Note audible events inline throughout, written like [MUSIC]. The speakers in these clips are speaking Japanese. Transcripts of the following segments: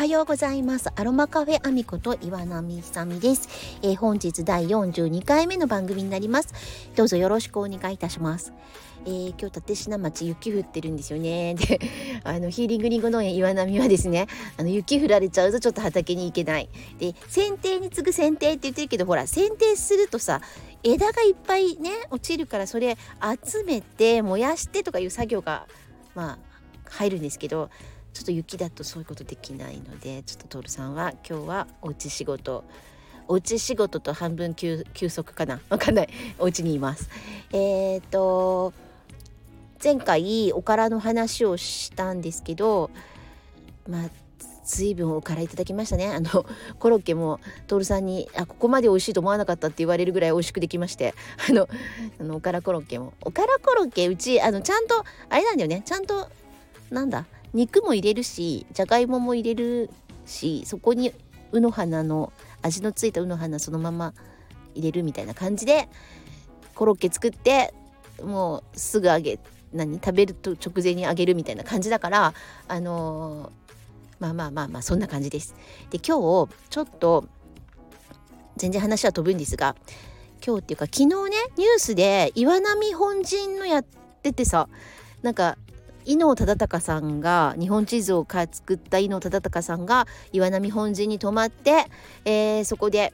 はようございます。アロマカフェアミコと岩波さみです、えー、本日第42回目の番組になります。どうぞよろしくお願いいたします。えー、今日立科町雪降ってるんですよね。[LAUGHS] であのヒーリングリンゴ農園岩波はですねあの雪降られちゃうとちょっと畑に行けない。で剪定に次ぐ剪定って言ってるけどほら剪定するとさ枝がいっぱいね落ちるからそれ集めて燃やしてとかいう作業がまあ入るんですけどちょっと雪だとそういうことできないのでちょっと徹さんは今日はおうち仕事。おうち仕事と半分休息かな？わかんない。お家にいます。えっ、と前回おからの話をしたんですけどまあ随分おからいただきましたね。あのコロッケも徹さんにあここまで美味しいと思わなかったって言われるぐらい美味しくできまして。あのあのおからコロッケも。おからコロッケうちあのちゃんとあれなんだよね。ちゃんとなんだ？肉も入れるしじゃがいもも入れるしそこにうの花の味のついたうの花そのまま入れるみたいな感じでコロッケ作ってもうすぐ揚げ何食べると直前に揚げるみたいな感じだからあのー、まあまあまあまあそんな感じです。で今日ちょっと全然話は飛ぶんですが今日っていうか昨日ねニュースで岩波本陣のやっててさなんか伊能忠敬さんが日本地図を作った伊能忠敬さんが岩波本陣に泊まって、えー、そこで、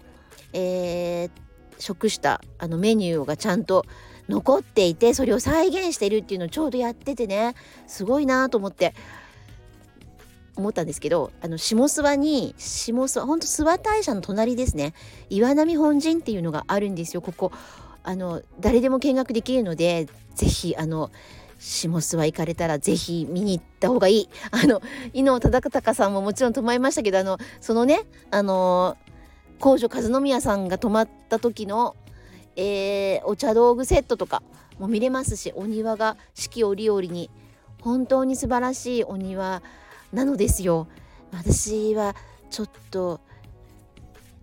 えー、食したあのメニューがちゃんと残っていてそれを再現してるっていうのをちょうどやっててね。すごいなと思って思ったんですけどあの下諏訪に下諏訪ほんと諏訪大社の隣ですね。岩波本陣っていうのがあるんですよ。ここあの誰でも見学できるので是非あの下諏訪行かれたらぜひ見に行った方がいい。あの伊能忠敬さんももちろん泊まりましたけどあのそのねあの皇女和宮さんが泊まった時の、えー、お茶道具セットとかも見れますしお庭が四季折々に本当に素晴らしいお庭なのですよ。私はちょっと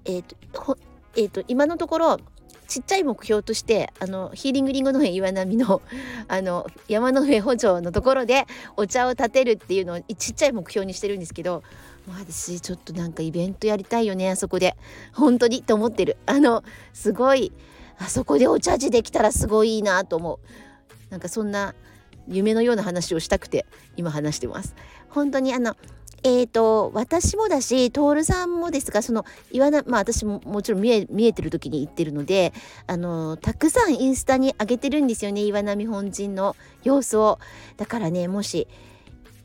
えっ、ー、とえーと今のところちっちゃい目標としてあのヒーリングリンゴ農園岩波の [LAUGHS] あの山の上補助のところでお茶を立てるっていうのをちっちゃい目標にしてるんですけど私ちょっとなんかイベントやりたいよねあそこで。本当にと思ってる。あのすごいあそこでお茶事できたらすごいいいなと思う。なんかそんな夢のような話をしたくて今話してます。本当にあのえーと、私もだし徹さんもですがその岩なまあ私ももちろん見え見えてる時に言ってるのであのたくさんインスタに上げてるんですよね岩波本陣の様子を。だからねもし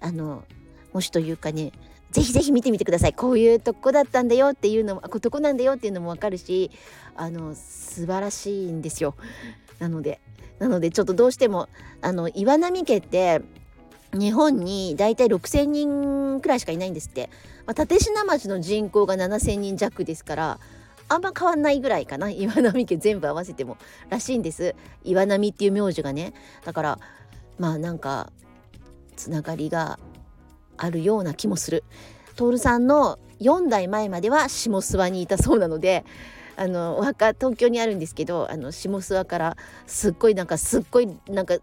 あのもしというかねぜひぜひ見てみてください。こういうとこだったんだよっていうのもここなんだよっていうのも分かるしあの素晴らしいんですよ。なのでなのでちょっとどうしてもあの岩波家って日本に大体6,000人くらいしかいないんですって、まあ、立科町の人口が7,000人弱ですからあんま変わんないぐらいかな。[LAUGHS] 岩波家全部合わせてもらしいんです。岩波っていう名字がね。だからまあなんかつながりがあるような気もする。徹さんの4代前までは下諏訪にいたそうなのであのお墓東京にあるんですけどあの下諏訪からすっごいなんかすっごいなんか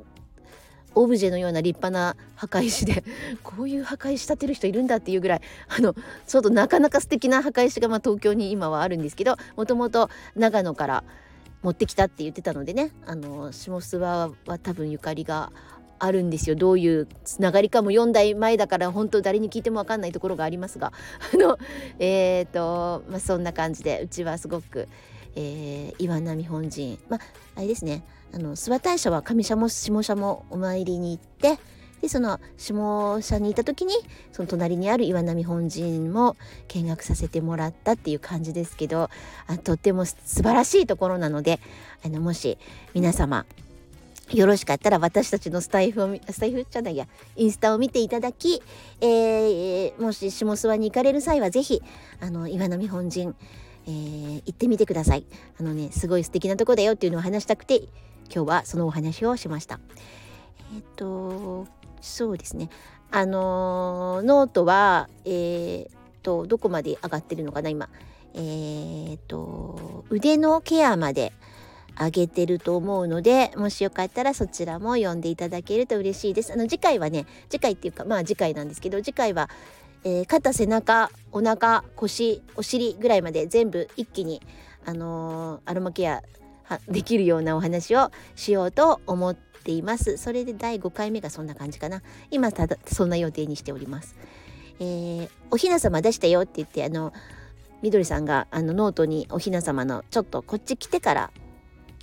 オブジェのような立派な墓石で [LAUGHS] こういう墓石建てる人いるんだっていうぐらいあのちょっとなかなか素敵な墓石がまあ東京に今はあるんですけどもともと長野から持ってきたって言ってたのでねあの下諏訪は多分ゆかりがあるんですよ。どういうつながりかも4代前だから本当誰に聞いても分かんないところがありますが [LAUGHS] あのえ、ー、とまあそんな感じでうちはすごく、えー、岩波本陣まああれですね。あの諏訪大社は上社も下社もお参りに行ってでその下社にいた時にその隣にある岩波本陣も見学させてもらったっていう感じですけどあとっても素晴らしいところなのであのもし皆様よろしかったら私たちのスタイフをスタイフじゃないやインスタを見ていただき、えー、もし下諏訪に行かれる際は是非あの岩波本陣、えー、行ってみてください。あのねすごい素敵なとこだよっていうのを話したくて今日はそのお話をしました。えっ、とそうですね。あのノートはえー、とどこまで上がってるのかな今。えっ、と腕のケアまであげてると思うのでもしよかったらそちらも読んでいただけると嬉しいです。あの次回はね次回っていうかまあ次回なんですけど次回はえー、肩背中お腹腰お尻ぐらいまで全部一気に、あのー、アロマケアできるようなお話をしようと思っています。それで第5回目がそんな感じかな。今ただそんな予定にしております。えー、おひな様出したよって言ってあのみどりさんがあのノートにおひな様のちょっとこっち来てから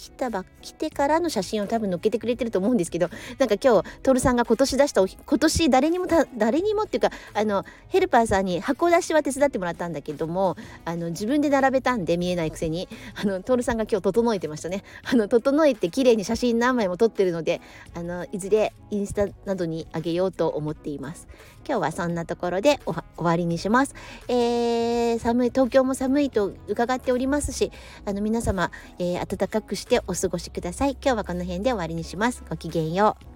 来たば来てからの写真を多分載っけてくれてると思うんですけどなんか今日徹さんが今年出した今年誰にも誰にもっていうかあのヘルパーさんに箱出しは手伝ってもらったんだけどもあの自分で並べたんで見えないくせに。あの徹さんが今日整えてましたね。あの整えて綺麗に写真何枚も撮ってるのであのいずれインスタなどにあげようと思っています。今日はそんなところで終わりにします、えー、寒い東京も寒いと伺っておりますしあの皆様、えー、暖かくしてお過ごしください。今日はこの辺で終わりにします。ごきげんよう。